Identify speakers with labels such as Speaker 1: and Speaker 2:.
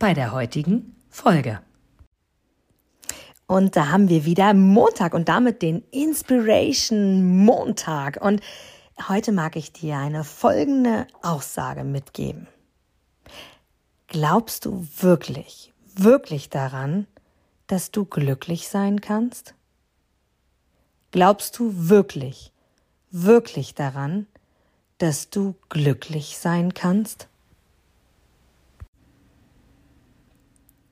Speaker 1: bei der heutigen Folge.
Speaker 2: Und da haben wir wieder Montag und damit den Inspiration Montag. Und heute mag ich dir eine folgende Aussage mitgeben. Glaubst du wirklich, wirklich daran, dass du glücklich sein kannst? Glaubst du wirklich, wirklich daran, dass du glücklich sein kannst?